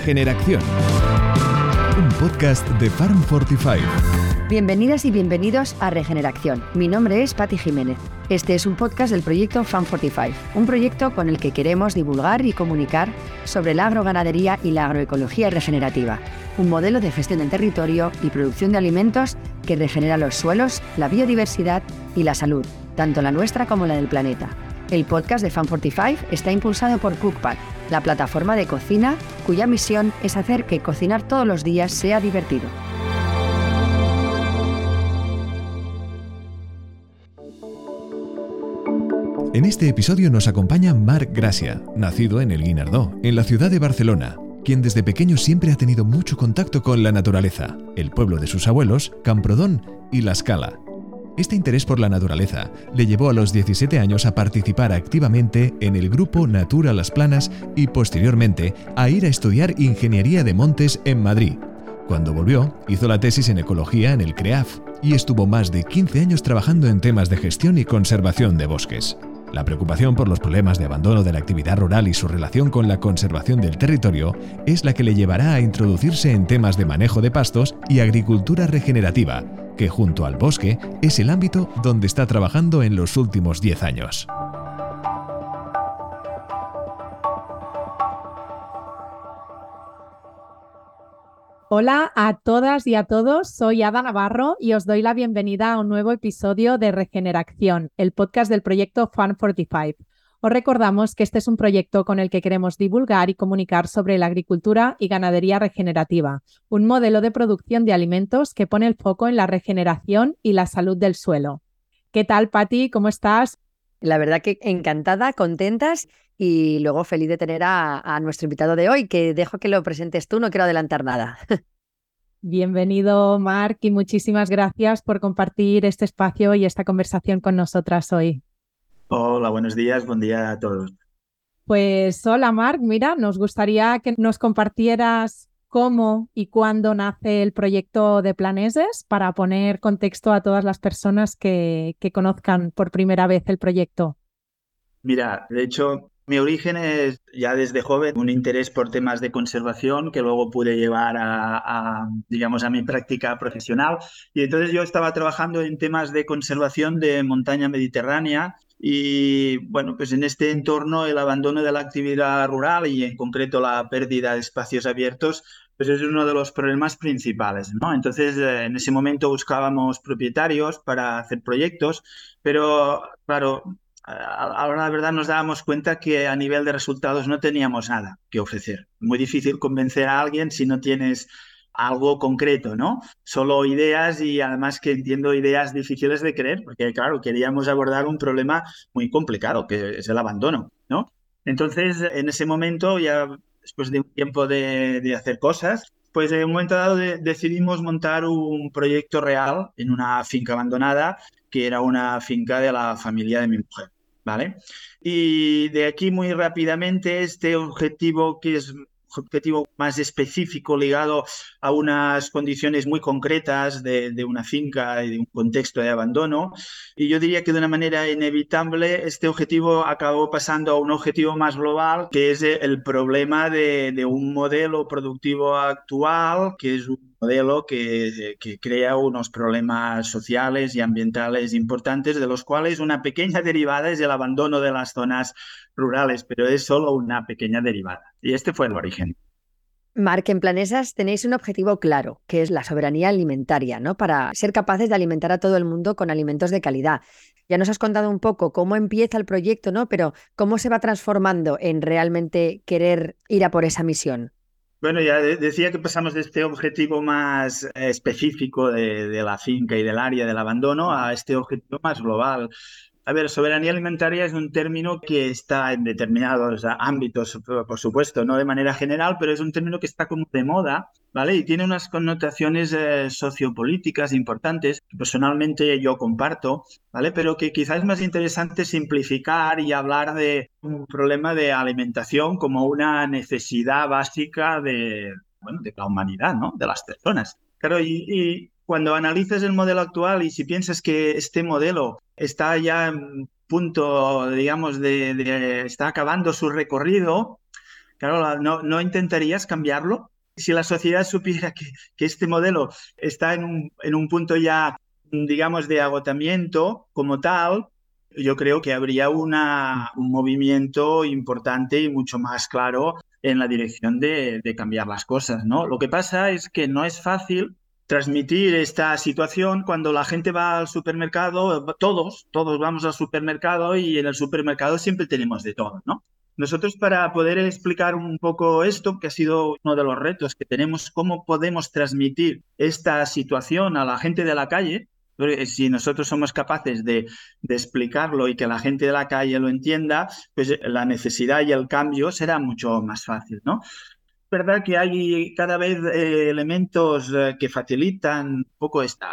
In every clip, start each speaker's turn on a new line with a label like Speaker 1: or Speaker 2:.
Speaker 1: Regeneración. Un podcast de Farm 45.
Speaker 2: Bienvenidas y bienvenidos a Regeneración. Mi nombre es Patti Jiménez. Este es un podcast del proyecto Farm 45, un proyecto con el que queremos divulgar y comunicar sobre la agroganadería y la agroecología regenerativa, un modelo de gestión del territorio y producción de alimentos que regenera los suelos, la biodiversidad y la salud, tanto la nuestra como la del planeta. El podcast de Fan45 está impulsado por Cookpad, la plataforma de cocina cuya misión es hacer que cocinar todos los días sea divertido.
Speaker 1: En este episodio nos acompaña Marc Gracia, nacido en el Guinardó, en la ciudad de Barcelona, quien desde pequeño siempre ha tenido mucho contacto con la naturaleza, el pueblo de sus abuelos, Camprodón y La Scala, este interés por la naturaleza le llevó a los 17 años a participar activamente en el grupo Natura Las Planas y posteriormente a ir a estudiar Ingeniería de Montes en Madrid. Cuando volvió, hizo la tesis en Ecología en el CREAF y estuvo más de 15 años trabajando en temas de gestión y conservación de bosques. La preocupación por los problemas de abandono de la actividad rural y su relación con la conservación del territorio es la que le llevará a introducirse en temas de manejo de pastos y agricultura regenerativa, que junto al bosque es el ámbito donde está trabajando en los últimos 10 años.
Speaker 3: Hola a todas y a todos, soy Ada Navarro y os doy la bienvenida a un nuevo episodio de Regeneración, el podcast del proyecto Farm 45. Os recordamos que este es un proyecto con el que queremos divulgar y comunicar sobre la agricultura y ganadería regenerativa, un modelo de producción de alimentos que pone el foco en la regeneración y la salud del suelo. ¿Qué tal, Patti? ¿Cómo estás?
Speaker 2: La verdad que encantada, contentas y luego feliz de tener a, nuestro invitado de hoy, que dejo que lo presentes tú, no quiero adelantar nada.
Speaker 3: Bienvenido, Marc, y muchísimas gracias por compartir este espacio y esta conversación con nosotras hoy.
Speaker 4: Hola, buenos días, buen día a todos.
Speaker 3: Pues hola, Marc, mira, nos gustaría que nos compartieras cómo y cuándo nace el proyecto de Planeses para poner contexto a todas las personas que, que conozcan por primera vez el proyecto.
Speaker 4: Mira, de hecho, mi origen es ya desde joven un interés por temas de conservación que luego pude llevar a, digamos, a mi práctica profesional. Y entonces yo estaba trabajando en temas de conservación de montaña mediterránea y bueno, pues en este entorno el abandono de la actividad rural y en concreto la pérdida de espacios abiertos pues es uno de los problemas principales, ¿no? Entonces, eh, en ese momento buscábamos propietarios para hacer proyectos, pero claro, ahora la verdad nos dábamos cuenta que a nivel de resultados no teníamos nada que ofrecer. Muy difícil convencer a alguien si no tienes algo concreto, ¿no? Solo ideas y además que entiendo ideas difíciles de creer, porque claro, queríamos abordar un problema muy complicado, que es el abandono, ¿no? Entonces, en ese momento, ya después de un tiempo de, hacer cosas, pues en un momento dado decidimos montar un proyecto real en una finca abandonada, que era una finca de la familia de mi mujer. ¿Vale? Y de aquí muy rápidamente este objetivo que es objetivo más específico ligado a unas condiciones muy concretas de, de, una finca y de un contexto de abandono. Y yo diría que de una manera inevitable este objetivo acabó pasando a un objetivo más global, que es el problema de, de un modelo productivo actual, que es un modelo que, crea unos problemas sociales y ambientales importantes, de los cuales una pequeña derivada es el abandono de las zonas rurales, pero es solo una pequeña derivada. Y este fue el origen.
Speaker 2: Marc, en Planesas tenéis un objetivo claro, que es la soberanía alimentaria, ¿no? Para ser capaces de alimentar a todo el mundo con alimentos de calidad. Ya nos has contado un poco cómo empieza el proyecto, ¿no? Pero cómo se va transformando en realmente querer ir a por esa misión.
Speaker 4: Bueno, ya decía que pasamos de este objetivo más específico de, de, la finca y del área del abandono a este objetivo más global. A ver, soberanía alimentaria es un término que está en determinados ámbitos, por supuesto, no de manera general, pero es un término que está como de moda, ¿vale? Y tiene unas connotaciones eh, sociopolíticas importantes, que personalmente yo comparto, ¿vale? Pero que quizás es más interesante simplificar y hablar de un problema de alimentación como una necesidad básica de, bueno, de la humanidad, ¿no? De las personas. Claro, y cuando analizas el modelo actual y si piensas que este modelo está ya en punto, digamos, de, está acabando su recorrido, Claro, no, intentarías cambiarlo. Si la sociedad supiera que, este modelo está en un, en un punto ya, digamos, de agotamiento como tal, yo creo que habría un movimiento importante y mucho más claro en la dirección de, cambiar las cosas, ¿no? Lo que pasa es que no es fácil transmitir esta situación cuando la gente va al supermercado, todos, todos vamos al supermercado y en el supermercado siempre tenemos de todo, ¿no? Nosotros para poder explicar un poco esto, que ha sido uno de los retos que tenemos, cómo podemos transmitir esta situación a la gente de la calle, si nosotros somos capaces de, de, explicarlo y que la gente de la calle lo entienda, pues la necesidad y el cambio será mucho más fácil, ¿no? Verdad que hay cada vez eh, elementos eh, que facilitan un poco esta,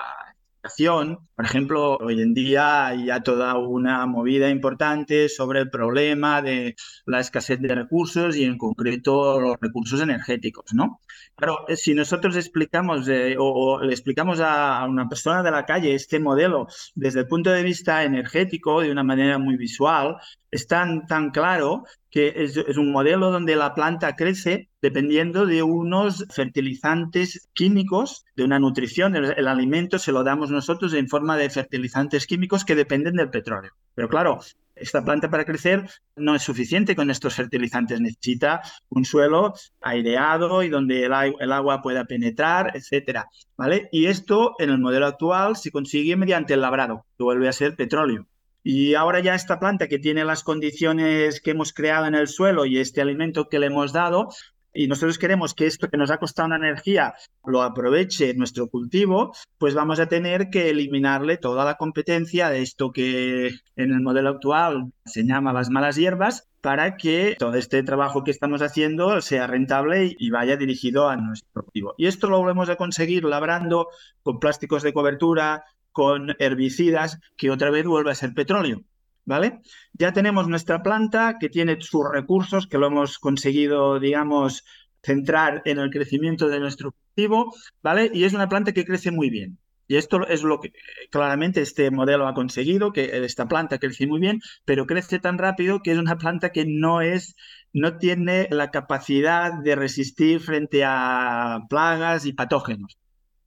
Speaker 4: por ejemplo, hoy en día hay ya toda una movida importante sobre el problema de la escasez de recursos y en concreto los recursos energéticos, ¿no? Pero eh, si nosotros explicamos eh, o, le explicamos a una persona de la calle este modelo desde el punto de vista energético de una manera muy visual, es tan, tan claro que es, un modelo donde la planta crece dependiendo de unos fertilizantes químicos, de una nutrición. El, el, alimento se lo damos nosotros en forma de fertilizantes químicos que dependen del petróleo. Pero claro, esta planta para crecer no es suficiente con estos fertilizantes, necesita un suelo aireado y donde el, el agua pueda penetrar, etcétera, ¿vale? Y esto en el modelo actual se consigue mediante el labrado, que vuelve a ser petróleo. Y ahora ya esta planta que tiene las condiciones que hemos creado en el suelo y este alimento que le hemos dado, y nosotros queremos que esto que nos ha costado una energía lo aproveche nuestro cultivo, pues vamos a tener que eliminarle toda la competencia de esto que en el modelo actual se llama las malas hierbas para que todo este trabajo que estamos haciendo sea rentable y vaya dirigido a nuestro cultivo. Y esto lo volvemos a conseguir labrando con plásticos de cobertura, con herbicidas, que otra vez vuelve a ser petróleo. ¿vale? Ya tenemos nuestra planta que tiene sus recursos, que lo hemos conseguido, digamos, centrar en el crecimiento de nuestro cultivo, ¿vale? Y es una planta que crece muy bien. Y esto es lo que claramente este modelo ha conseguido, que esta planta crece muy bien, pero crece tan rápido que es una planta que no es, no tiene la capacidad de resistir frente a plagas y patógenos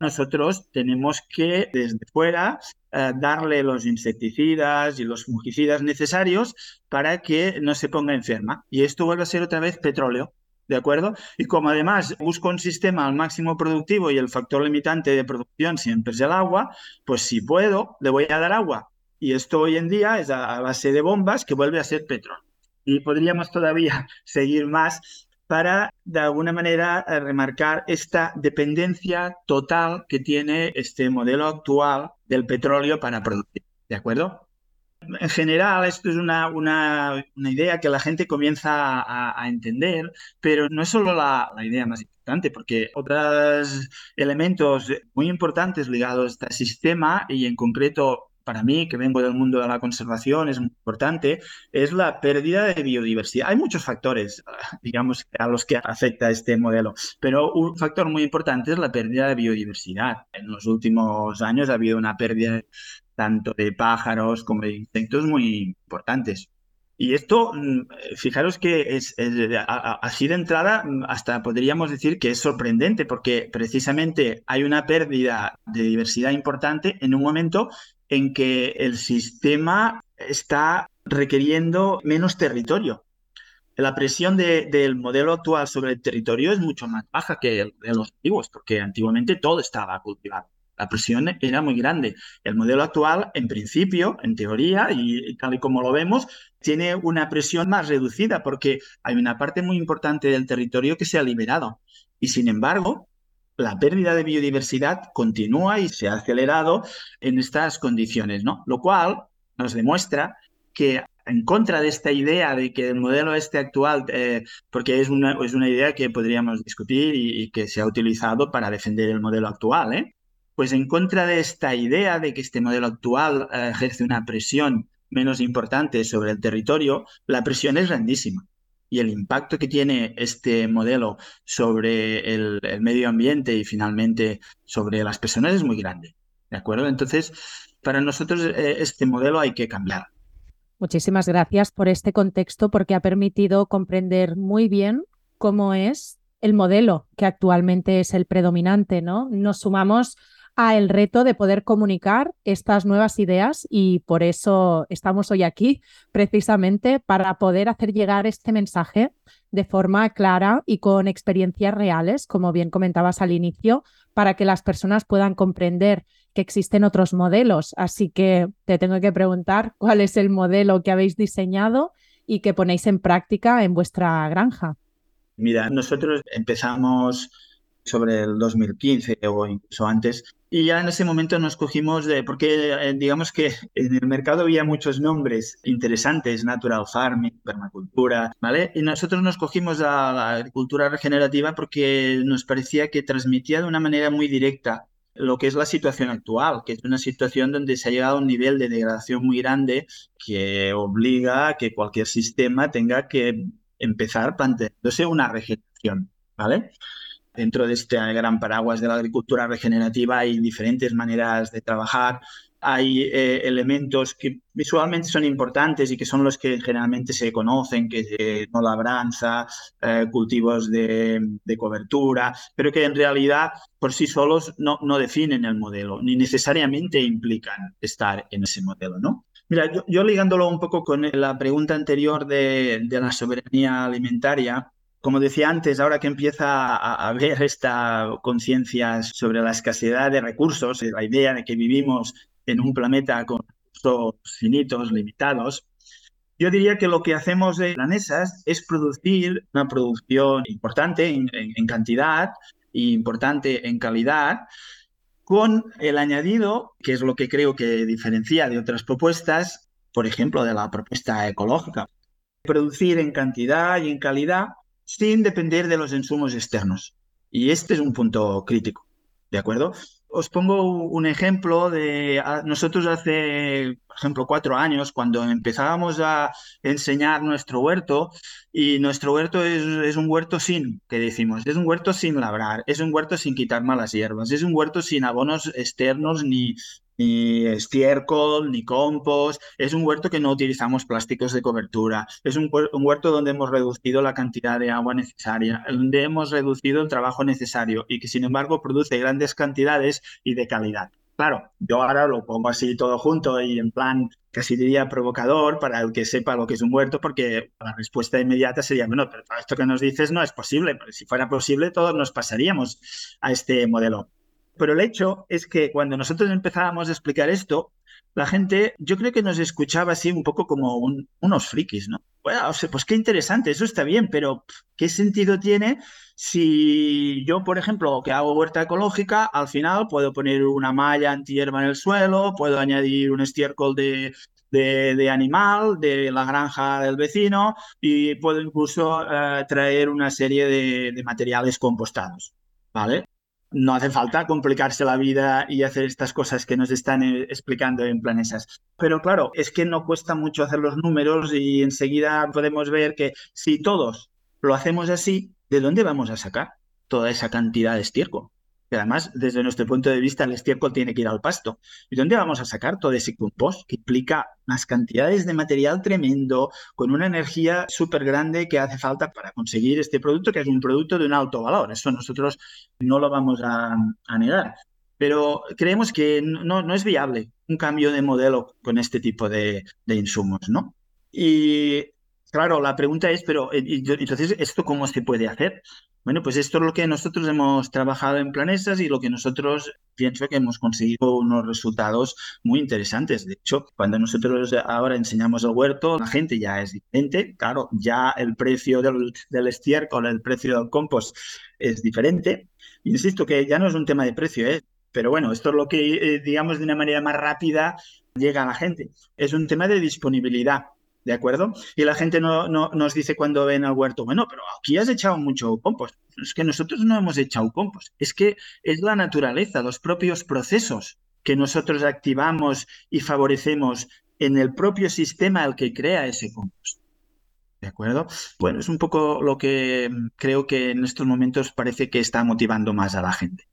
Speaker 4: nosotros tenemos que desde fuera eh, darle los insecticidas y los fungicidas necesarios para que no se ponga enferma. Y esto vuelve a ser otra vez petróleo. ¿De acuerdo? Y como además busco un sistema al máximo productivo y el factor limitante de producción siempre es el agua, pues si puedo, le voy a dar agua. Y esto hoy en día es a base de bombas que vuelve a ser petróleo. Y podríamos todavía seguir más para, de alguna manera, eh, remarcar esta dependencia total que tiene este modelo actual del petróleo para producir. ¿De acuerdo? En general, esto es una, una, una idea que la gente comienza a, a, entender, pero no es solo la, la idea más importante, porque otros elementos muy importantes ligados a este sistema y en concreto para mí, que vengo del mundo de la conservación, es muy importante, es la pérdida de biodiversidad. Hay muchos factores, digamos, a los que afecta este modelo, pero un factor muy importante es la pérdida de biodiversidad. En los últimos años ha habido una pérdida tanto de pájaros como de insectos muy importantes. Y esto, mm, fijaros que es, es, así de entrada, mm, hasta podríamos decir que es sorprendente, porque precisamente hay una pérdida de diversidad importante en un momento en que el sistema está requiriendo menos territorio. La presión de, del modelo actual sobre el territorio es mucho más baja que el de los antiguos, porque antiguamente todo estaba cultivado. La presión era muy grande. El modelo actual, en principio, en teoría, y tal y como lo vemos, tiene una presión más reducida porque hay una parte muy importante del territorio que se ha liberado. Y sin embargo, la pérdida de biodiversidad continúa y se ha acelerado en estas condiciones, ¿no? Lo cual nos demuestra que en contra de esta idea de que el modelo este actual, eh, porque es una, es una idea que podríamos discutir y, y, que se ha utilizado para defender el modelo actual, ¿eh? pues en contra de esta idea de que este modelo actual eh, ejerce una presión menos importante sobre el territorio, la presión es grandísima y el impacto que tiene este modelo sobre el, el, medio ambiente y finalmente sobre las personas es muy grande. ¿De acuerdo? Entonces, para nosotros eh, este modelo hay que cambiar.
Speaker 3: Muchísimas gracias por este contexto porque ha permitido comprender muy bien cómo es el modelo que actualmente es el predominante, ¿no? Nos sumamos el reto de poder comunicar estas nuevas ideas y por eso estamos hoy aquí, precisamente para poder hacer llegar este mensaje de forma clara y con experiencias reales, como bien comentabas al inicio, para que las personas puedan comprender que existen otros modelos. Así que te tengo que preguntar cuál es el modelo que habéis diseñado y que ponéis en práctica en vuestra granja.
Speaker 4: Mira, nosotros empezamos sobre el 2015 o incluso antes. Y ya en ese momento nos cogimos de, porque eh, digamos que en el mercado había muchos nombres interesantes, natural farming, permacultura, ¿vale? Y nosotros nos cogimos a la agricultura regenerativa porque nos parecía que transmitía de una manera muy directa lo que es la situación actual, que es una situación donde se ha llegado a un nivel de degradación muy grande que obliga a que cualquier sistema tenga que empezar planteándose una regeneración, ¿vale? Dentro de este gran paraguas de la agricultura regenerativa hay diferentes maneras de trabajar, hay eh, elementos que visualmente son importantes y que son los que generalmente se conocen, que es no labranza, eh, cultivos de, cobertura, pero que en realidad por sí solos no, no, definen el modelo, ni necesariamente implican estar en ese modelo, ¿no? Mira, yo, ligándolo un poco con la pregunta anterior de, de la soberanía alimentaria, como decía antes, ahora que empieza a haber esta conciencia sobre la escasez de recursos, la idea de que vivimos en un planeta con recursos finitos, limitados, yo diría que lo que hacemos en Planesas es producir una producción importante en, cantidad e importante en calidad, con el añadido, que es lo que creo que diferencia de otras propuestas, por ejemplo, de la propuesta ecológica. Producir en cantidad y en calidad sin depender de los insumos externos. Y este es un punto crítico, ¿de acuerdo? Os pongo un ejemplo de nosotros hace, por ejemplo, cuatro años, cuando empezábamos a enseñar nuestro huerto, y nuestro huerto es, es, un huerto sin, que decimos, es un huerto sin labrar, es un huerto sin quitar malas hierbas, es un huerto sin abonos externos ni, ni estiércol, ni compost. Es un huerto que no utilizamos plásticos de cobertura. Es un, huerto donde hemos reducido la cantidad de agua necesaria, donde hemos reducido el trabajo necesario y que sin embargo produce grandes cantidades y de calidad. Claro, yo ahora lo pongo así todo junto y en plan casi diría provocador para el que sepa lo que es un huerto, porque la respuesta inmediata sería, bueno, pero esto que nos dices no es posible, pero si fuera posible todos nos pasaríamos a este modelo. Pero el hecho es que cuando nosotros empezábamos a explicar esto, la gente, yo creo que nos escuchaba así un poco como unos frikis, ¿no? O sea, pues qué interesante, eso está bien, pero ¿qué sentido tiene si yo, por ejemplo, que hago huerta ecológica, al final puedo poner una malla antihierba en el suelo, puedo añadir un estiércol de, de, animal, de la granja del vecino y puedo incluso eh, traer una serie de, de materiales compostados, ¿vale? No hace falta complicarse la vida y hacer estas cosas que nos están eh, explicando en planesas. Pero claro, es que no cuesta mucho hacer los números y enseguida podemos ver que si todos lo hacemos así, ¿de dónde vamos a sacar toda esa cantidad de estiércol? Que además, desde nuestro punto de vista, el estiércol tiene que ir al pasto. ¿Y dónde vamos a sacar todo ese compost que implica unas cantidades de material tremendo, con una energía súper grande que hace falta para conseguir este producto, que es un producto de un alto valor? Eso nosotros no lo vamos a, negar. Pero creemos que no, no, es viable un cambio de modelo con este tipo de, de insumos, ¿no? Y Claro, la pregunta es, pero eh, entonces, ¿esto cómo se puede hacer? Bueno, pues esto es lo que nosotros hemos trabajado en Planesas y lo que nosotros pienso que hemos conseguido unos resultados muy interesantes. De hecho, cuando nosotros ahora enseñamos el huerto, la gente ya es diferente. Claro, ya el precio del, del estiércol, el precio del compost es diferente. Insisto que ya no es un tema de precio, ¿eh? pero bueno, esto es lo que, eh, digamos, de una manera más rápida llega a la gente. Es un tema de disponibilidad. ¿De acuerdo? Y la gente no, nos dice cuando ven al huerto, bueno, pero aquí has echado mucho compost. Es que nosotros no hemos echado compost. Es que es la naturaleza, los propios procesos que nosotros activamos y favorecemos en el propio sistema al que crea ese compost. ¿De acuerdo? Bueno, es un poco lo que creo que en estos momentos parece que está motivando más a la gente.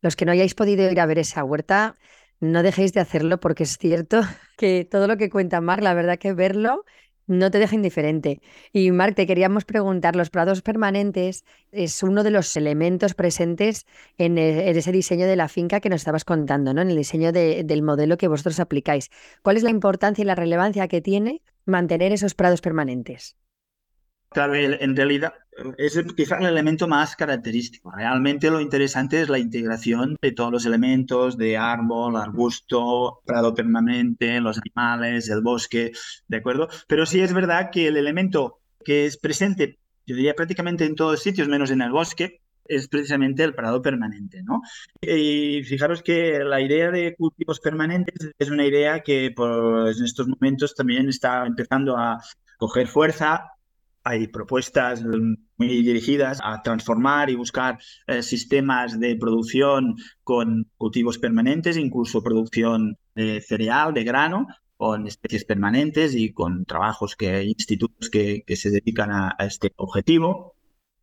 Speaker 2: Los que no hayáis podido ir a ver esa huerta, no dejéis de hacerlo porque es cierto que todo lo que cuenta Marc, la verdad que verlo No te deja indiferente. Y Marc, te queríamos preguntar, los prados permanentes es uno de los elementos presentes en, e, ese diseño de la finca que nos estabas contando, ¿no? En el diseño del modelo que vosotros aplicáis. ¿Cuál es la importancia y la relevancia que tiene mantener esos prados permanentes?
Speaker 4: Claro, en realidad es quizá el elemento más característico. Realmente lo interesante es la integración de todos los elementos de árbol, arbusto, prado permanente, los animales, el bosque, ¿de acuerdo? Pero sí es verdad que el elemento que es presente, yo diría prácticamente en todos sitios, menos en el bosque, es precisamente el prado permanente, ¿no? Y fijaros que la idea de cultivos permanentes es una idea que pues, en estos momentos también está empezando a coger fuerza hay propuestas muy dirigidas a transformar y buscar eh, sistemas de producción con cultivos permanentes, incluso producción de cereal, de grano, con especies permanentes y con trabajos que hay institutos que, se dedican a, este objetivo.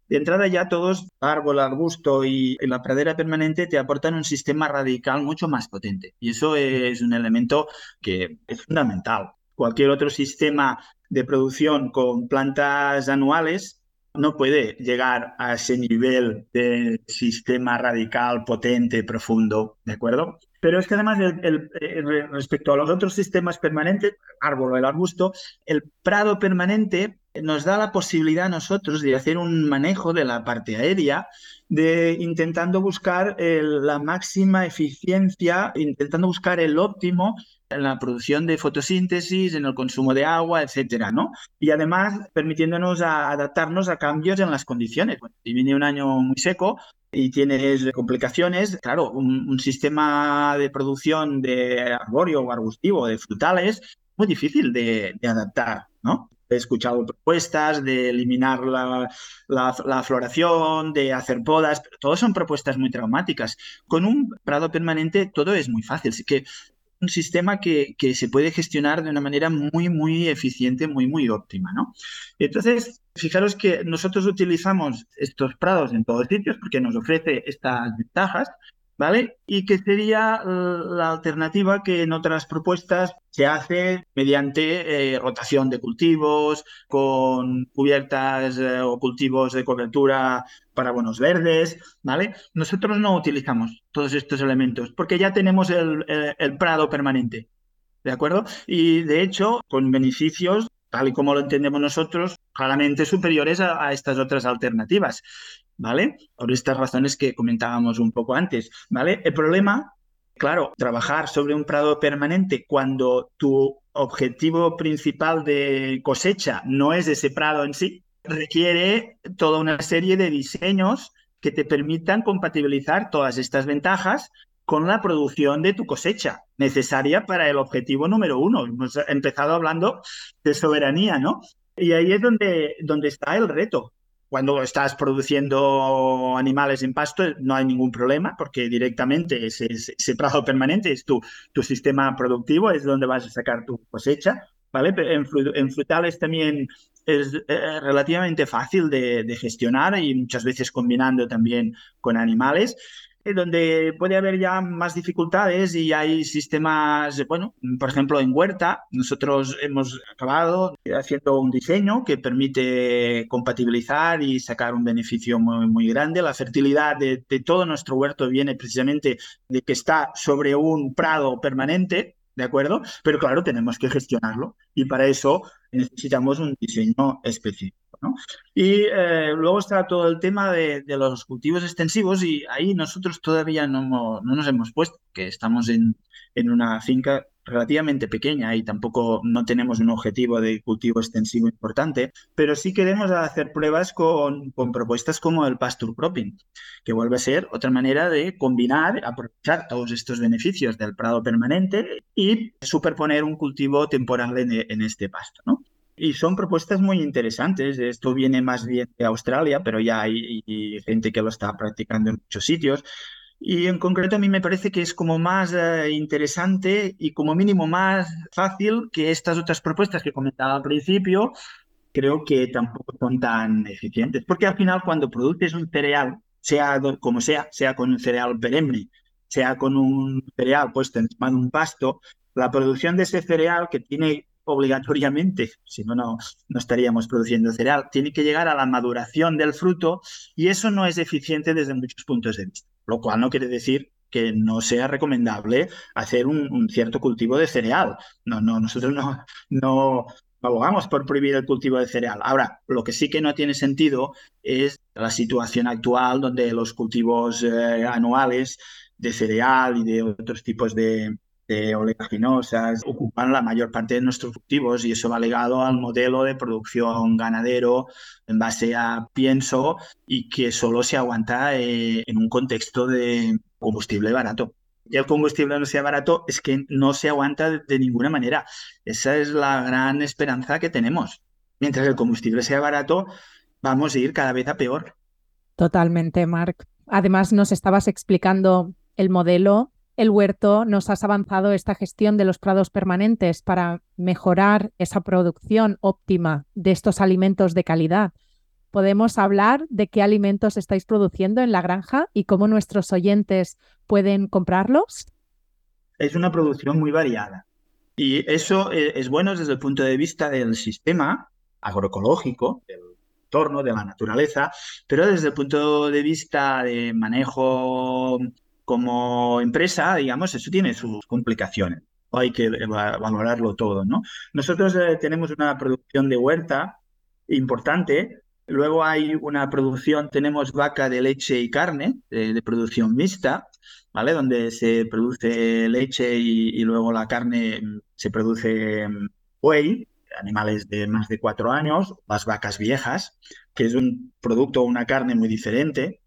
Speaker 4: De entrada ya todos, árbol, arbusto y, y la pradera permanente te aportan un sistema radical mucho más potente. Y eso es un elemento que es fundamental cualquier otro sistema de producción con plantas anuales no puede llegar a ese nivel de sistema radical, potente, profundo, ¿de acuerdo? Pero es que además, respecto a los otros sistemas permanentes, árbol o el arbusto, el prado permanente nos da la posibilidad a nosotros de hacer un manejo de la parte aérea, de intentando buscar la máxima eficiencia, intentando buscar el óptimo en la producción de fotosíntesis, en el consumo de agua, etcétera, ¿no? Y además permitiéndonos adaptarnos a cambios en las condiciones. si viene un año muy seco y tienes complicaciones, claro, un, sistema de producción de arbóreo o arbustivo, de frutales, muy difícil de, adaptar, ¿no? He escuchado propuestas de eliminar la, la, floración, de hacer podas, pero todas son propuestas muy traumáticas. Con un prado permanente todo es muy fácil. Así que un sistema que, que, se puede gestionar de una manera muy, muy eficiente, muy, muy óptima, ¿no? Entonces, fijaros que nosotros utilizamos estos prados en todos sitios porque nos ofrece estas ventajas, ¿vale? Y que sería la alternativa que en otras propuestas se hace mediante eh, rotación de cultivos, con cubiertas eh, o cultivos de cobertura para buenos verdes, ¿vale? Nosotros no utilizamos todos estos elementos porque ya tenemos el prado permanente, ¿de acuerdo? Y de hecho, con beneficios tal y como lo entendemos nosotros, claramente superiores a, estas otras alternativas, ¿vale? Por estas razones que comentábamos un poco antes, ¿vale? El problema, claro, trabajar sobre un prado permanente cuando tu objetivo principal de cosecha no es ese prado en sí, requiere toda una serie de diseños que te permitan compatibilizar todas estas ventajas con la producción de tu cosecha, necesaria para el objetivo número uno. Hemos empezado hablando de soberanía, ¿no? Y ahí es donde, donde está el reto. Cuando estás produciendo animales en pasto no hay ningún problema porque directamente ese, ese prado permanente es tu, tu sistema productivo, es donde vas a sacar tu cosecha. ¿vale? En, frutales también es eh, relativamente fácil de, gestionar y muchas veces combinando también con animales. Eh, donde puede haber ya más dificultades y hay sistemas, bueno, por ejemplo, en Huerta, nosotros hemos acabado haciendo un diseño que permite compatibilizar y sacar un beneficio muy, muy grande. La fertilidad de, de todo nuestro huerto viene precisamente de que está sobre un prado permanente, ¿de acuerdo? Pero claro, tenemos que gestionarlo y para eso necesitamos un diseño específico. Y eh, luego está todo el tema de, los cultivos extensivos y ahí nosotros todavía no, no nos hemos puesto, que estamos en, en, una finca relativamente pequeña y tampoco no tenemos un objetivo de cultivo extensivo importante, pero sí queremos hacer pruebas con, con propuestas como el pasture cropping, que vuelve a ser otra manera de combinar, aprovechar todos estos beneficios del prado permanente y superponer un cultivo temporal en, en este pasto, ¿no? Y son propuestas muy interesantes. Esto viene más bien de Australia, pero ya hay, gente que lo está practicando en muchos sitios. Y en concreto a mí me parece que es como más eh, interesante y como mínimo más fácil que estas otras propuestas que comentaba al principio, creo que tampoco son tan eficientes. Porque al final cuando produces un cereal, sea como sea, sea con un cereal perenne, sea con un cereal puesto encima de un pasto, la producción de ese cereal que tiene obligatoriamente, si no, no estaríamos produciendo cereal, tiene que llegar a la maduración del fruto y eso no es eficiente desde muchos puntos de vista, lo cual no quiere decir que no sea recomendable hacer un, cierto cultivo de cereal. No, no, nosotros no, no abogamos por prohibir el cultivo de cereal. Ahora, lo que sí que no tiene sentido es la situación actual donde los cultivos eh, anuales de cereal y de otros tipos de, de oleaginosas ocupan la mayor parte de nuestros cultivos y eso va ligado al modelo de producción ganadero en base a pienso y que solo se aguanta eh, en un contexto de combustible barato. Y el combustible no sea barato es que no se aguanta de ninguna manera. Esa es la gran esperanza que tenemos. Mientras el combustible sea barato, vamos a ir cada vez a peor.
Speaker 3: Totalmente, Marc. Además, nos estabas explicando el modelo el huerto nos has avanzado esta gestión de los prados permanentes para mejorar esa producción óptima de estos alimentos de calidad. ¿Podemos hablar de qué alimentos estáis produciendo en la granja y cómo nuestros oyentes pueden comprarlos?
Speaker 4: Es una producción muy variada y eso eh, es bueno desde el punto de vista del sistema agroecológico, del entorno, de la naturaleza, pero desde el punto de vista de manejo como empresa, digamos, eso tiene sus complicaciones. Hay que valorarlo todo, ¿no? Nosotros eh, tenemos una producción de huerta importante. Luego hay una producción, tenemos vaca de leche y carne, de, producción mixta, ¿vale? Donde se produce leche y, luego la carne mm, se produce mm, buey, animales de más de cuatro años, las vacas viejas, que es un producto, una carne muy diferente.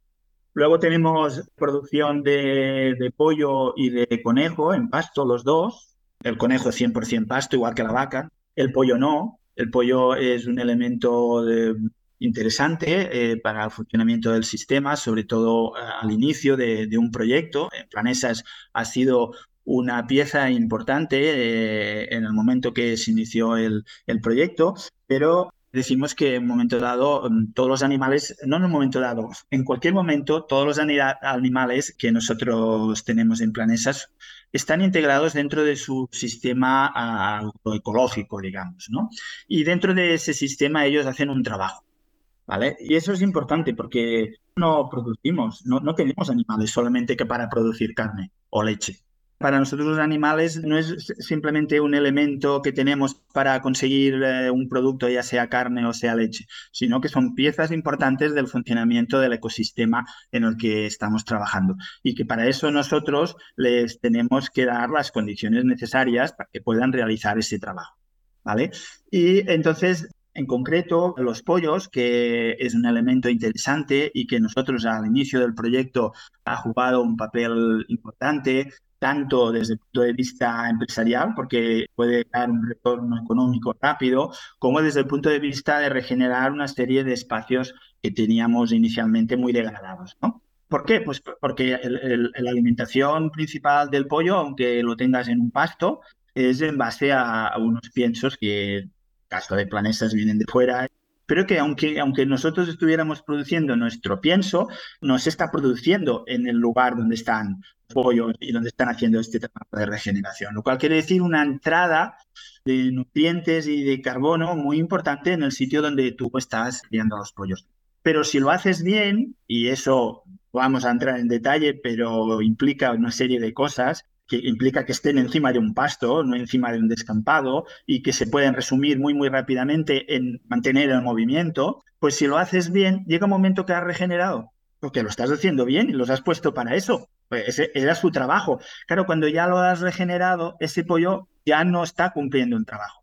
Speaker 4: Luego tenemos producción de, pollo y de conejo en pasto, los dos. El conejo es 100% pasto, igual que la vaca. El pollo no. El pollo es un elemento interesante eh, para el funcionamiento del sistema, sobre todo eh, al inicio de, un proyecto. En Planesas ha sido una pieza importante eh, en el momento que se inició el, el proyecto, pero decimos que en un momento dado mm, todos los animales, no en un momento dado, en cualquier momento todos los animales que nosotros tenemos en Planesas están integrados dentro de su sistema agroecológico, digamos, ¿no? Y dentro de ese sistema ellos hacen un trabajo, ¿vale? Y eso es importante porque no producimos, no, no tenemos animales solamente que para producir carne o leche para nosotros los animales no es simplemente un elemento que tenemos para conseguir eh, un producto, ya sea carne o sea leche, sino que son piezas importantes del funcionamiento del ecosistema en el que estamos trabajando y que para eso nosotros les tenemos que dar las condiciones necesarias para que puedan realizar ese trabajo. ¿Vale? Y entonces en concreto, los pollos, que es un elemento interesante y que nosotros al inicio del proyecto ha jugado un papel importante, tanto desde el punto de vista empresarial, porque puede dar un retorno económico rápido, como desde el punto de vista de regenerar una serie de espacios que teníamos inicialmente muy degradados. ¿no? ¿Por qué? Pues porque la alimentación principal del pollo, aunque lo tengas en un pasto, es en base a, a unos piensos que, caso de planesas, vienen de fuera pero que aunque, aunque nosotros estuviéramos produciendo nuestro pienso, no se está produciendo en el lugar donde están pollos y donde están haciendo este trabajo de regeneración, lo cual quiere decir una entrada de nutrientes y de carbono muy importante en el sitio donde tú estás criando los pollos. Pero si lo haces bien, y eso vamos a entrar en detalle, pero implica una serie de cosas, que implica que estén encima de un pasto, no encima de un descampado, y que se pueden resumir muy, muy rápidamente en mantener el movimiento, pues si lo haces bien, llega un momento que has regenerado, porque lo estás haciendo bien y los has puesto para eso. Pues ese era su trabajo. Claro, cuando ya lo has regenerado, ese pollo ya no está cumpliendo un trabajo.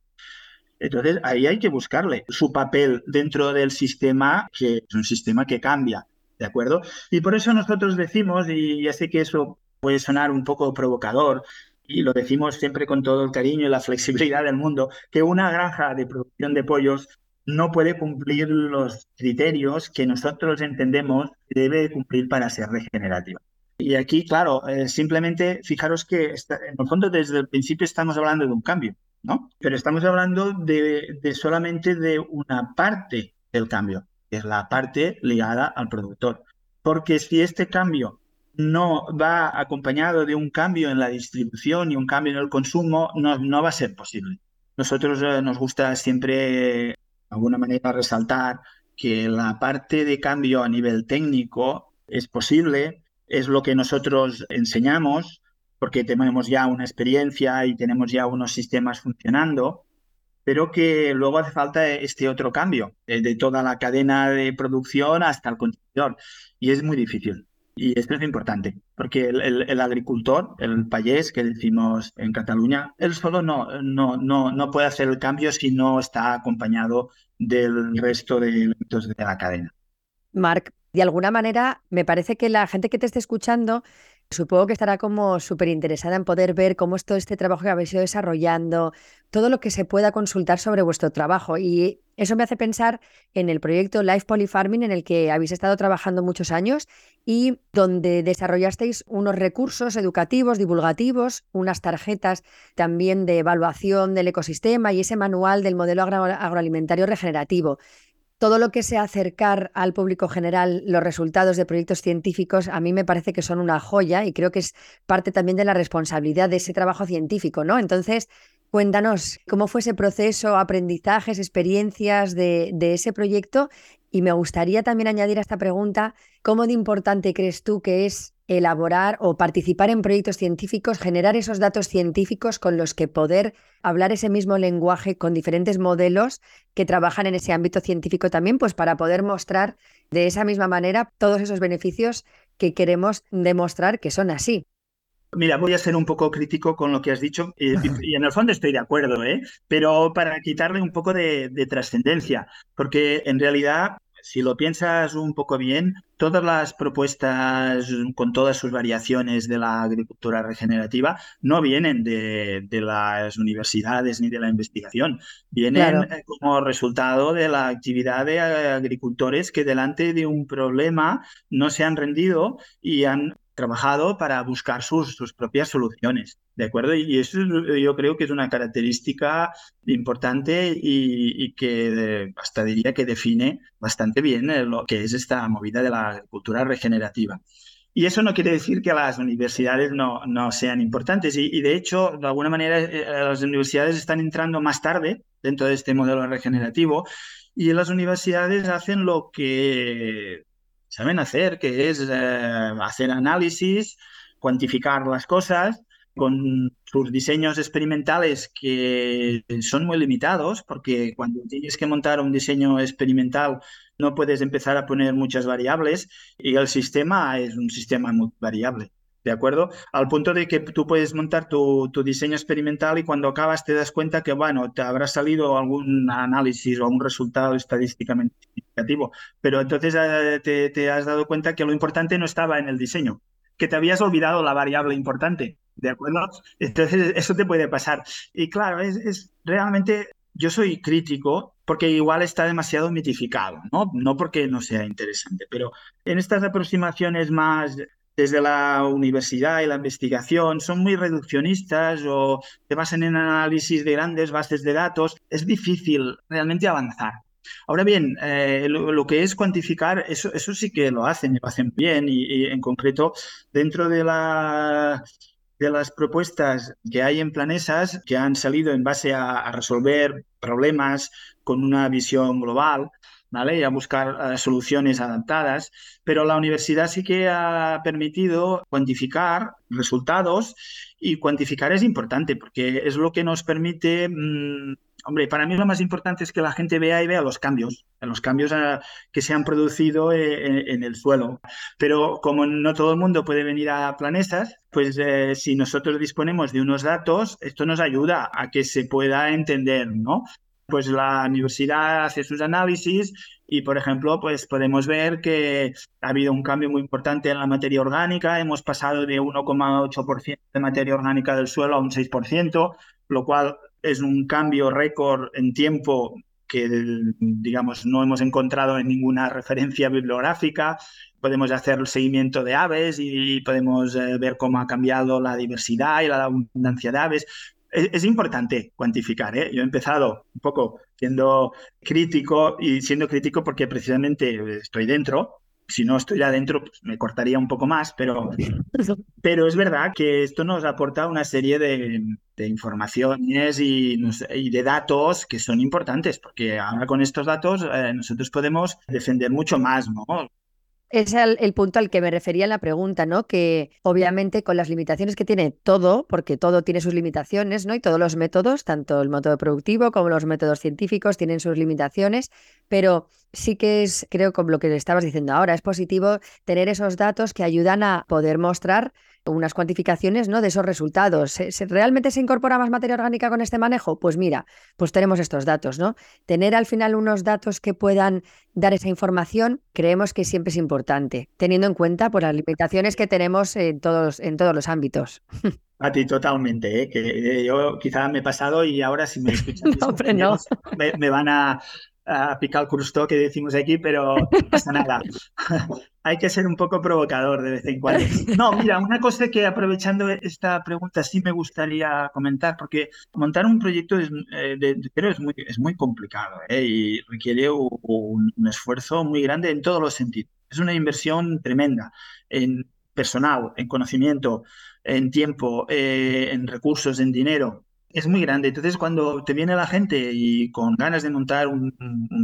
Speaker 4: Entonces, ahí hay que buscarle su papel dentro del sistema, que es un sistema que cambia, ¿de acuerdo? Y por eso nosotros decimos, y ya sé que eso puede sonar un poco provocador, y lo decimos siempre con todo el cariño y la flexibilidad del mundo, que una granja de producción de pollos no puede cumplir los criterios que nosotros entendemos debe cumplir para ser regenerativa. Y aquí, claro, eh, simplemente fijaros que en el fondo desde el principio estamos hablando de un cambio, ¿no? Pero estamos hablando de, de solamente de una parte del cambio, que es la parte ligada al productor. Porque si este cambio no va acompañado de un cambio en la distribución y un cambio en el consumo, no, no va a ser posible. nosotros eh, nos gusta siempre, de alguna manera, resaltar que la parte de cambio a nivel técnico es posible, es lo que nosotros enseñamos, porque tenemos ya una experiencia y tenemos ya unos sistemas funcionando, pero que luego hace falta este otro cambio, eh, de toda la cadena de producción hasta el consumidor, y es muy difícil. Y esto es importante, porque el, agricultor, el payés que decimos en Cataluña, él solo no, no, no, no puede hacer el cambio si no está acompañado del resto de elementos de la cadena.
Speaker 2: Marc, de alguna manera, me parece que la gente que te esté escuchando Supongo que estará como súper interesada en poder ver cómo es todo este trabajo que habéis ido desarrollando, todo lo que se pueda consultar sobre vuestro trabajo. Y eso me hace pensar en el proyecto Life Polyfarming, en el que habéis estado trabajando muchos años y donde desarrollasteis unos recursos educativos, divulgativos, unas tarjetas también de evaluación del ecosistema y ese manual del modelo agroalimentario regenerativo todo lo que sea acercar al público general los resultados de proyectos científicos, a mí me parece que son una joya y creo que es parte también de la responsabilidad de ese trabajo científico, ¿no? Entonces, cuéntanos cómo fue ese proceso, aprendizajes, experiencias de, de ese proyecto y me gustaría también añadir a esta pregunta, ¿cómo de importante crees tú que es elaborar o participar en proyectos científicos, generar esos datos científicos con los que poder hablar ese mismo lenguaje con diferentes modelos que trabajan en ese ámbito científico también, pues para poder mostrar de esa misma manera todos esos beneficios que queremos demostrar que son así.
Speaker 4: Mira, voy a ser un poco crítico con lo que has dicho y, en el fondo estoy de acuerdo, ¿eh? pero para quitarle un poco de, de trascendencia, porque en realidad si lo piensas un poco bien, todas las propuestas con todas sus variaciones de la agricultura regenerativa no vienen de, las universidades ni de la investigación, vienen eh, como resultado de la actividad de agricultores que delante de un problema no se han rendido y han trabajado para buscar sus, sus propias soluciones, ¿de acuerdo? Y eso yo creo que es una característica importante y, que hasta diría que define bastante bien eh, lo que es esta movida de la agricultura regenerativa. Y eso no quiere decir que las universidades no, no sean importantes. Y, y, de hecho, de alguna manera, eh, las universidades están entrando más tarde dentro de este modelo regenerativo y las universidades hacen lo que saben hacer, que es eh, hacer análisis, cuantificar las cosas con sus diseños experimentales que son muy limitados, porque cuando tienes que montar un diseño experimental no puedes empezar a poner muchas variables y el sistema es un sistema muy variable. ¿De acuerdo? Al punto de que tú puedes montar tu, diseño experimental y cuando acabas te das cuenta que, bueno, te habrá salido algún análisis o un resultado estadísticamente significativo, pero entonces eh, te, has dado cuenta que lo importante no estaba en el diseño, que te habías olvidado la variable importante, ¿de acuerdo? Entonces eso te puede pasar. Y claro, es, es realmente, yo soy crítico porque igual está demasiado mitificado, ¿no? No porque no sea interesante, pero en estas aproximaciones más desde la universidad y la investigación son muy reduccionistas o se basan en análisis de grandes bases de datos, es difícil realmente avanzar. Ahora bien, eh, lo, que es cuantificar, eso, eso sí que lo hacen y lo hacen bien y, en concreto dentro de las propuestas que hay en Planesas que han salido en base a resolver problemas con una visión global, y a buscar eh, soluciones adaptadas, pero la universidad sí que ha permitido cuantificar resultados y cuantificar es importante porque es lo que nos permite, mm, hombre, para mí lo más importante es que la gente vea y vea los cambios, los cambios eh, que se han producido eh, en, el suelo. Pero como no todo el mundo puede venir a planetas, pues si nosotros disponemos de unos datos, esto nos ayuda a que se pueda entender, ¿no? Pues la universidad hace sus análisis y, por ejemplo, pues podemos ver que ha habido un cambio muy importante en la materia orgánica. Hemos pasado de 1,8% de materia orgánica del suelo a un 6%, lo cual es un cambio récord en tiempo que, digamos, no hemos encontrado en ninguna referencia bibliográfica. Podemos hacer el seguimiento de aves y podemos eh, ver cómo ha cambiado la diversidad y la abundancia de aves es, importante cuantificar. ¿eh? Yo he empezado un poco siendo crítico y siendo crítico porque precisamente estoy dentro, si no estoy adentro, pues me cortaría un poco más, pero, pero es verdad que esto nos aporta una serie de, informaciones y, de datos que son importantes, porque ahora con estos datos eh, nosotros podemos defender mucho más, ¿no?
Speaker 2: Es el, punto al que me refería en la pregunta, ¿no? Que obviamente con las limitaciones que tiene todo, porque todo tiene sus limitaciones, ¿no? Y todos los métodos, tanto el método productivo como los métodos científicos, tienen sus limitaciones, pero sí que es, creo, como lo que estabas diciendo ahora, es positivo tener esos datos que ayudan a poder mostrar unas cuantificaciones ¿no? de esos resultados. ¿Se, realmente se incorpora más materia orgánica con este manejo? Pues mira, pues tenemos estos datos, ¿no? Tener al final unos datos que puedan dar esa información, creemos que siempre es importante, teniendo en cuenta por pues, las limitaciones que tenemos en todos, en todos los ámbitos.
Speaker 4: A ti totalmente, ¿eh? que eh, yo quizá me he pasado y ahora si me escuchan
Speaker 2: no,
Speaker 4: me, van a, a picar el que decimos aquí, pero no pasa nada. Hay que ser un poco provocador de vez en cuando. No, mira, una cosa que aprovechando esta pregunta sí me gustaría comentar, porque montar un proyecto es, eh, es, muy, es muy complicado ¿eh? y requiere un, esfuerzo muy grande en todos los sentidos. Es una inversión tremenda en personal, en conocimiento, en tiempo, eh, en recursos, en dinero es muy grande. Entonces, cuando te viene la gente y con ganas de montar un,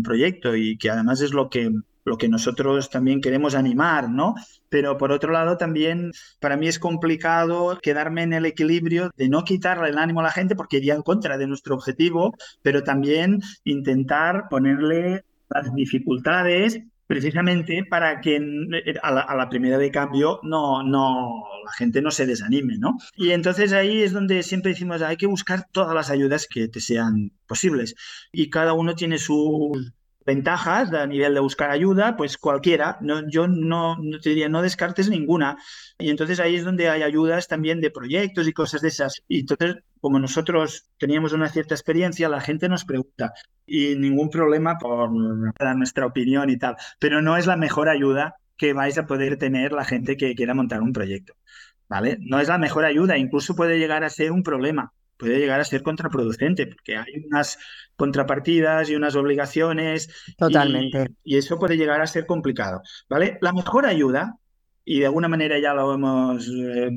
Speaker 4: proyecto y que además es lo que, lo que nosotros también queremos animar, ¿no? Pero por otro lado, también para mí es complicado quedarme en el equilibrio de no quitarle el ánimo a la gente porque iría en contra de nuestro objetivo, pero también intentar ponerle las dificultades precisamente para que eh, a la, primera de cambio no, no, la gente no se desanime, ¿no? Y entonces ahí es donde siempre decimos, hay que buscar todas las ayudas que te sean posibles. Y cada uno tiene sus ventajas a nivel de buscar ayuda, pues cualquiera. No, yo no, no, te diría, no descartes ninguna. Y entonces ahí es donde hay ayudas también de proyectos y cosas de esas. Y entonces, como nosotros teníamos una cierta experiencia, la gente nos pregunta, y ningún problema por dar nuestra opinión y tal, pero no es la mejor ayuda que vais a poder tener la gente que quiera montar un proyecto. ¿Vale? No es la mejor ayuda, incluso puede llegar a ser un problema, puede llegar a ser contraproducente, porque hay unas contrapartidas y unas obligaciones.
Speaker 2: Totalmente.
Speaker 4: Y, eso puede llegar a ser complicado. ¿Vale? La mejor ayuda, y de alguna manera ya lo hemos eh,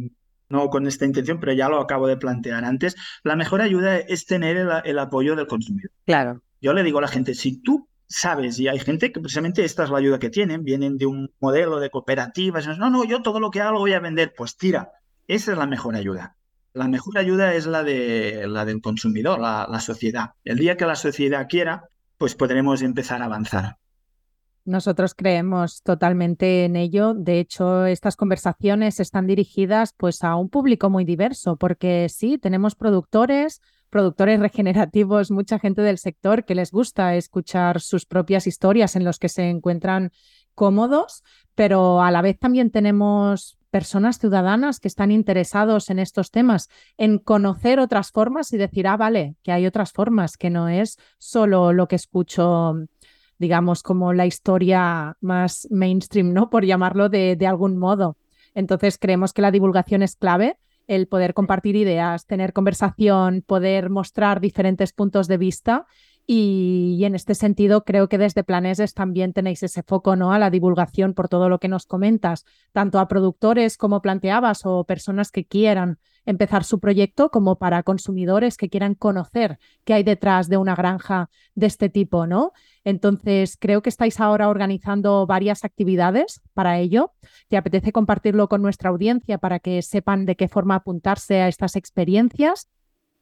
Speaker 4: no con esta intención, pero ya lo acabo de plantear antes, la mejor ayuda es tener el, apoyo del consumidor.
Speaker 2: Claro.
Speaker 4: Yo le digo a la gente, si tú sabes, y hay gente que precisamente esta es la ayuda que tienen, vienen de un modelo de cooperativas, no, no, yo todo lo que hago voy a vender, pues tira, esa es la mejor ayuda. La mejor ayuda es la, de, la del consumidor, la, la sociedad. El día que la sociedad quiera, pues podremos empezar a avanzar.
Speaker 3: Nosotros creemos totalmente en ello. De hecho, estas conversaciones están dirigidas pues a un público muy diverso, porque sí, tenemos productores, productores regenerativos, mucha gente del sector que les gusta escuchar sus propias historias en los que se encuentran cómodos, pero a la vez también tenemos personas ciudadanas que están interesados en estos temas, en conocer otras formas y decir, ah, vale, que hay otras formas, que no es solo lo que escucho digamos, como la historia más mainstream, ¿no? Por llamarlo de, de algún modo. Entonces, creemos que la divulgación es clave, el poder compartir ideas, tener conversación, poder mostrar diferentes puntos de vista y, en este sentido, creo que desde Planeses también tenéis ese foco ¿no? a la divulgación por todo lo que nos comentas, tanto a productores como planteabas o personas que quieran empezar su proyecto, como para consumidores que quieran conocer qué hay detrás de una granja de este tipo, ¿no? Entonces, creo que estáis ahora organizando varias actividades para ello. ¿Te apetece compartirlo con nuestra audiencia para que sepan de qué forma apuntarse a estas experiencias?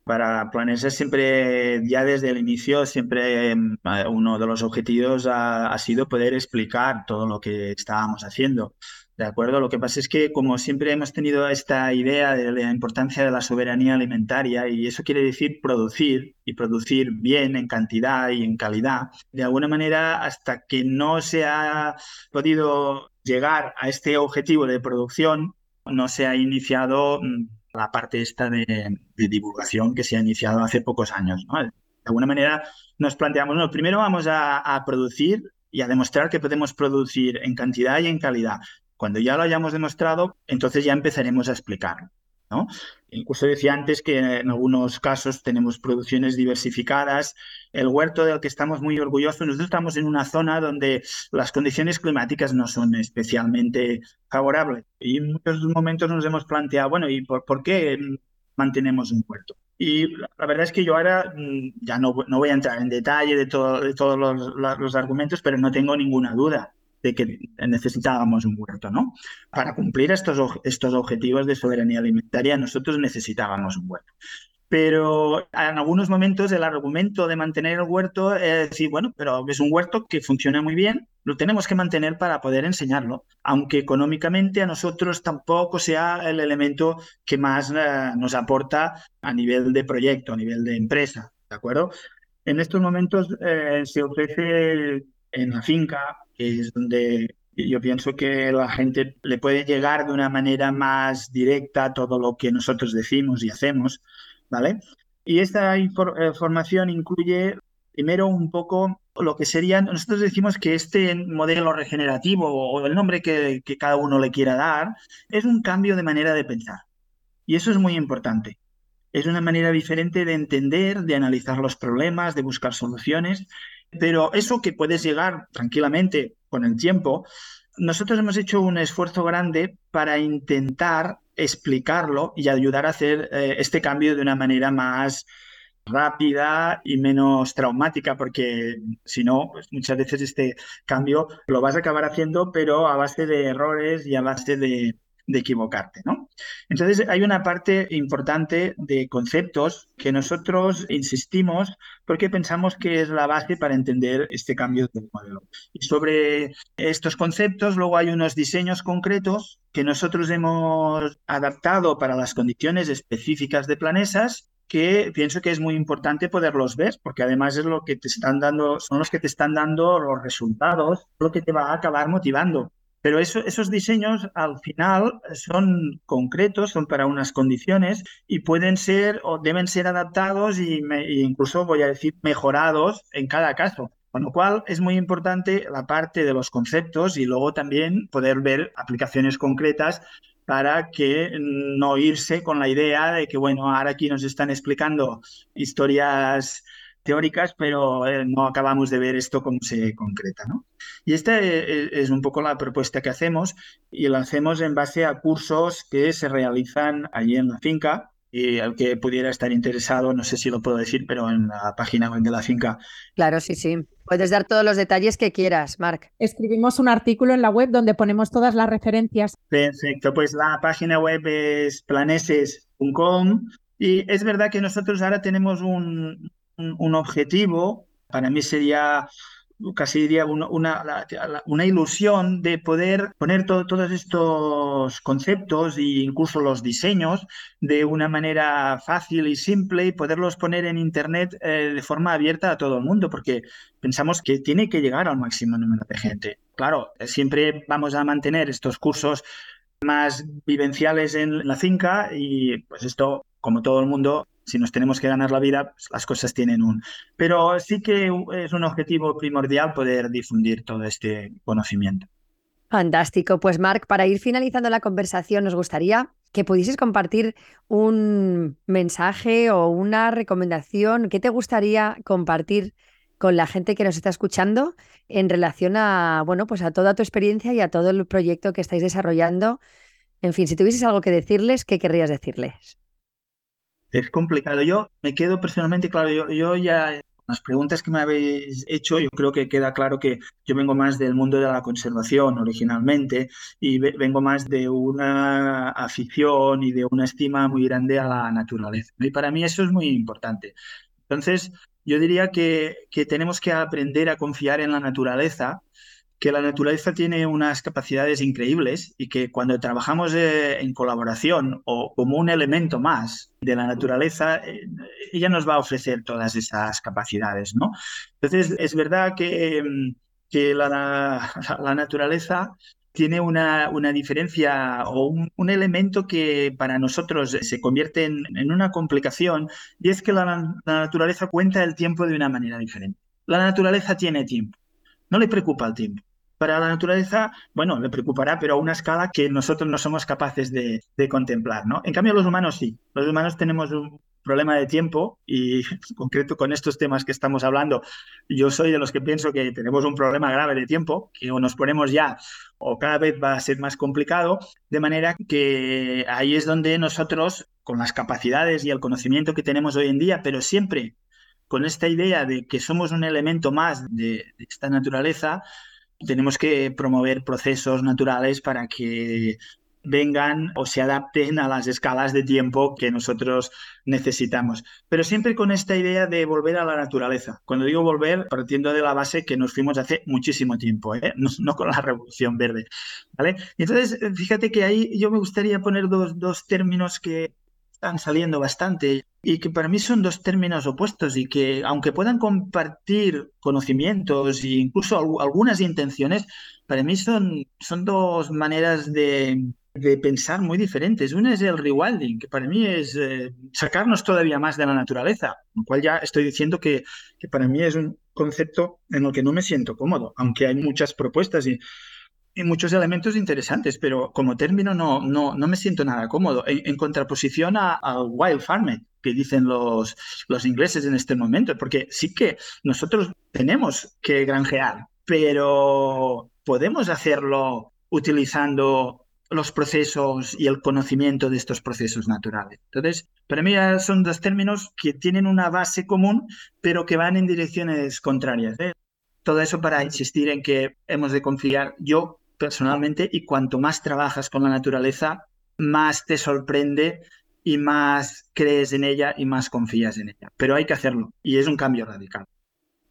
Speaker 4: Para Planeses siempre, ya desde el inicio, siempre em, uno de los objetivos ha, sido poder explicar todo lo que estábamos haciendo. ¿De acuerdo? Lo que pasa es que como siempre hemos tenido esta idea de la importancia de la soberanía alimentaria y eso quiere decir producir y producir bien en cantidad y en calidad, de alguna manera hasta que no se ha podido llegar a este objetivo de producción, no se ha iniciado mm, la parte esta de, divulgación que se ha iniciado hace pocos años. De alguna manera nos planteamos, no, primero vamos a, producir y a demostrar que podemos producir en cantidad y en calidad. Cuando ya lo hayamos demostrado, entonces ya empezaremos a explicar. ¿no? Incluso decía antes que en algunos casos tenemos producciones diversificadas. El huerto del que estamos muy orgullosos, nosotros estamos en una zona donde las condiciones climáticas no son especialmente favorables. Y en muchos momentos nos hemos planteado, bueno, ¿y por, qué mantenemos un huerto? Y la verdad es que yo ahora mm, ya no, no voy a entrar en detalle de, de todos los, los argumentos, pero no tengo ninguna duda de que necesitábamos un huerto, ¿no? Para cumplir estos, estos objetivos de soberanía alimentaria, nosotros necesitábamos un huerto. Pero en algunos momentos el argumento de mantener el huerto es decir, bueno, pero es un huerto que funciona muy bien, lo tenemos que mantener para poder enseñarlo, aunque económicamente a nosotros tampoco sea el elemento que más eh, nos aporta a nivel de proyecto, a nivel de empresa, ¿de acuerdo? En estos momentos eh, se ofrece en la finca que es donde yo pienso que la gente le puede llegar de una manera más directa todo lo que nosotros decimos y hacemos, ¿vale? Y esta información eh, incluye primero un poco lo que serían, nosotros decimos que este modelo regenerativo o el nombre que cada uno le quiera dar, es un cambio de manera de pensar. Y eso es muy importante. Es una manera diferente de entender, de analizar los problemas, de buscar soluciones pero eso que puedes llegar tranquilamente con el tiempo, nosotros hemos hecho un esfuerzo grande para intentar explicarlo y ayudar a hacer eh, este cambio de una manera más rápida y menos traumática, porque si no, pues muchas veces este cambio lo vas a acabar haciendo, pero a base de errores y a base de, de equivocarte, ¿no? Entonces hay una parte importante de conceptos que nosotros insistimos porque pensamos que es la base para entender este cambio del modelo. Y sobre estos conceptos luego hay unos diseños concretos que nosotros hemos adaptado para las condiciones específicas de planesas que pienso que es muy importante poderlos ver, porque además es lo que te están dando, son los que te están dando los resultados, lo que te va a acabar motivando. Pero esos diseños al final son concretos, son para unas condiciones y pueden ser o deben ser adaptados e incluso voy a decir mejorados en cada caso. Con lo cual es muy importante la parte de los conceptos y luego también poder ver aplicaciones concretas para que no irse con la idea de que, bueno, ahora aquí nos están explicando historias teóricas, pero eh, no acabamos de ver esto cómo se concreta. ¿no? Y esta eh, es un poco la propuesta que hacemos y la hacemos en base a cursos que se realizan allí en la finca. Y al que pudiera estar interesado, no sé si lo puedo decir, pero en la página web de la finca.
Speaker 2: Claro, sí, sí. Puedes dar todos los detalles que quieras, Marc.
Speaker 3: Escribimos un artículo en la web donde ponemos todas las referencias.
Speaker 4: Perfecto, pues la página web es planeses.com y es verdad que nosotros ahora tenemos un, un, objetivo, para mí sería casi diría una, una, ilusión de poder poner todos estos conceptos e incluso los diseños de una manera fácil y simple y poderlos poner en Internet eh, de forma abierta a todo el mundo, porque pensamos que tiene que llegar al máximo número de gente. Claro, siempre vamos a mantener estos cursos más vivenciales en la finca y pues esto, como todo el mundo, si nos tenemos que ganar la vida, pues, las cosas tienen un... Pero sí que es un objetivo primordial poder difundir todo este conocimiento.
Speaker 2: Fantástico. Pues Marc, para ir finalizando la conversación, nos gustaría que pudieses compartir un mensaje o una recomendación que te gustaría compartir con la gente que nos está escuchando en relación a, bueno, pues a toda tu experiencia y a todo el proyecto que estáis desarrollando. En fin, si tuvieses algo que decirles, ¿qué querrías decirles?
Speaker 4: Es complicado. Yo me quedo personalmente, claro, yo, yo ya las preguntas que me habéis hecho, yo creo que queda claro que yo vengo más del mundo de la conservación originalmente y vengo más de una afición y de una estima muy grande a la naturaleza. Y para mí eso es muy importante. Entonces, yo diría que, que tenemos que aprender a confiar en la naturaleza que la naturaleza tiene unas capacidades increíbles y que cuando trabajamos eh, en colaboración o como un elemento más de la naturaleza, eh, ella nos va a ofrecer todas esas capacidades, ¿no? Entonces, es verdad que, mm, que la, naturaleza tiene una, una diferencia o un, elemento que para nosotros se convierte en, una complicación y es que la naturaleza cuenta el tiempo de una manera diferente. La naturaleza tiene tiempo, no le preocupa el tiempo para la naturaleza, bueno, le preocupará, pero a una escala que nosotros no somos capaces de, contemplar, ¿no? En cambio, los humanos sí. Los humanos tenemos un problema de tiempo y en concreto con estos temas que estamos hablando, yo soy de los que pienso que tenemos un problema grave de tiempo, que o nos ponemos ya o cada vez va a ser más complicado, de manera que ahí es donde nosotros, con las capacidades y el conocimiento que tenemos hoy en día, pero siempre con esta idea de que somos un elemento más de, esta naturaleza, tenemos que promover procesos naturales para que vengan o se adapten a las escalas de tiempo que nosotros necesitamos. Pero siempre con esta idea de volver a la naturaleza. Cuando digo volver, partiendo de la base que nos fuimos hace muchísimo tiempo, ¿eh? no, con la revolución verde. ¿vale? entonces, fíjate que ahí yo me gustaría poner dos, dos términos que están saliendo bastante y que para mí son dos términos opuestos y que aunque puedan compartir conocimientos e incluso algunas intenciones, para mí son, son dos maneras de, de pensar muy diferentes. Una es el rewilding, que para mí es eh, sacarnos todavía más de la naturaleza, lo cual ya estoy diciendo que, que, para mí es un concepto en el que no me siento cómodo, aunque hay muchas propuestas y, y muchos elementos interesantes, pero como término no, no, no me siento nada cómodo, en, contraposición al wild farming que dicen los, los ingleses en este momento, porque sí que nosotros tenemos que granjear, pero podemos hacerlo utilizando los procesos y el conocimiento de estos procesos naturales. Entonces, para mí son dos términos que tienen una base común, pero que van en direcciones contrarias. ¿eh? Todo eso para insistir en que hemos de confiar, yo personalmente, y cuanto más trabajas con la naturaleza, más te sorprende y más crees en ella y más confías en ella. Pero hay que hacerlo y es un cambio radical.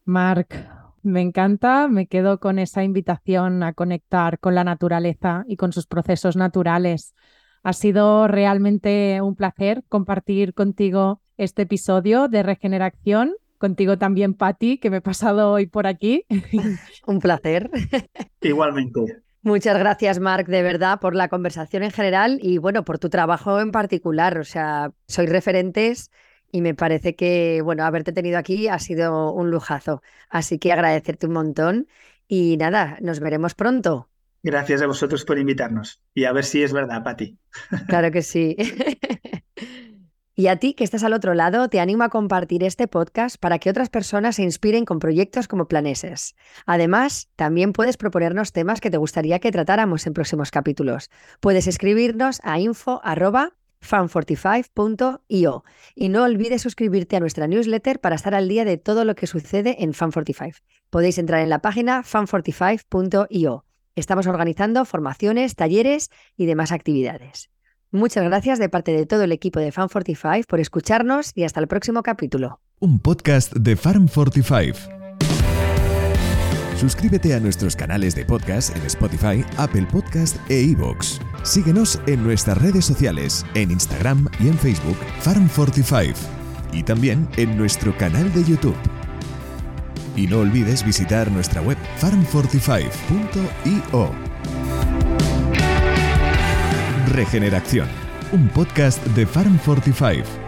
Speaker 3: Marc, me encanta, me quedo con esa invitación a conectar con la naturaleza y con sus procesos naturales. Ha sido realmente un placer compartir contigo este episodio de Regeneración. Contigo también, Patti, que me he pasado hoy por aquí.
Speaker 2: un placer.
Speaker 4: Igualmente.
Speaker 2: Muchas gracias, Marc, de verdad, por la conversación en general y bueno, por tu trabajo en particular. O sea, sois referentes y me parece que, bueno, haberte tenido aquí ha sido un lujazo. Así que agradecerte un montón y nada, nos veremos pronto.
Speaker 4: Gracias a vosotros por invitarnos y a ver si es verdad, Pati.
Speaker 2: Claro que sí. Y a ti que estás al otro lado, te animo a compartir este podcast para que otras personas se inspiren con proyectos como Planeses. Además, también puedes proponernos temas que te gustaría que tratáramos en próximos capítulos. Puedes escribirnos a info fan45.io. Y no olvides suscribirte a nuestra newsletter para estar al día de todo lo que sucede en Fan45. Podéis entrar en la página fan45.io. Estamos organizando formaciones, talleres y demás actividades. Muchas gracias de parte de todo el equipo de Fan45 por escucharnos y hasta el próximo capítulo.
Speaker 1: Un podcast de Farm45. Suscríbete a nuestros canales de podcast en Spotify, Apple Podcast e iVoox. Síguenos en nuestras redes sociales, en Instagram y en Facebook, Farm45. Y también en nuestro canal de YouTube. Y no olvides visitar nuestra web farm45.io. Regeneración, un podcast de Farm45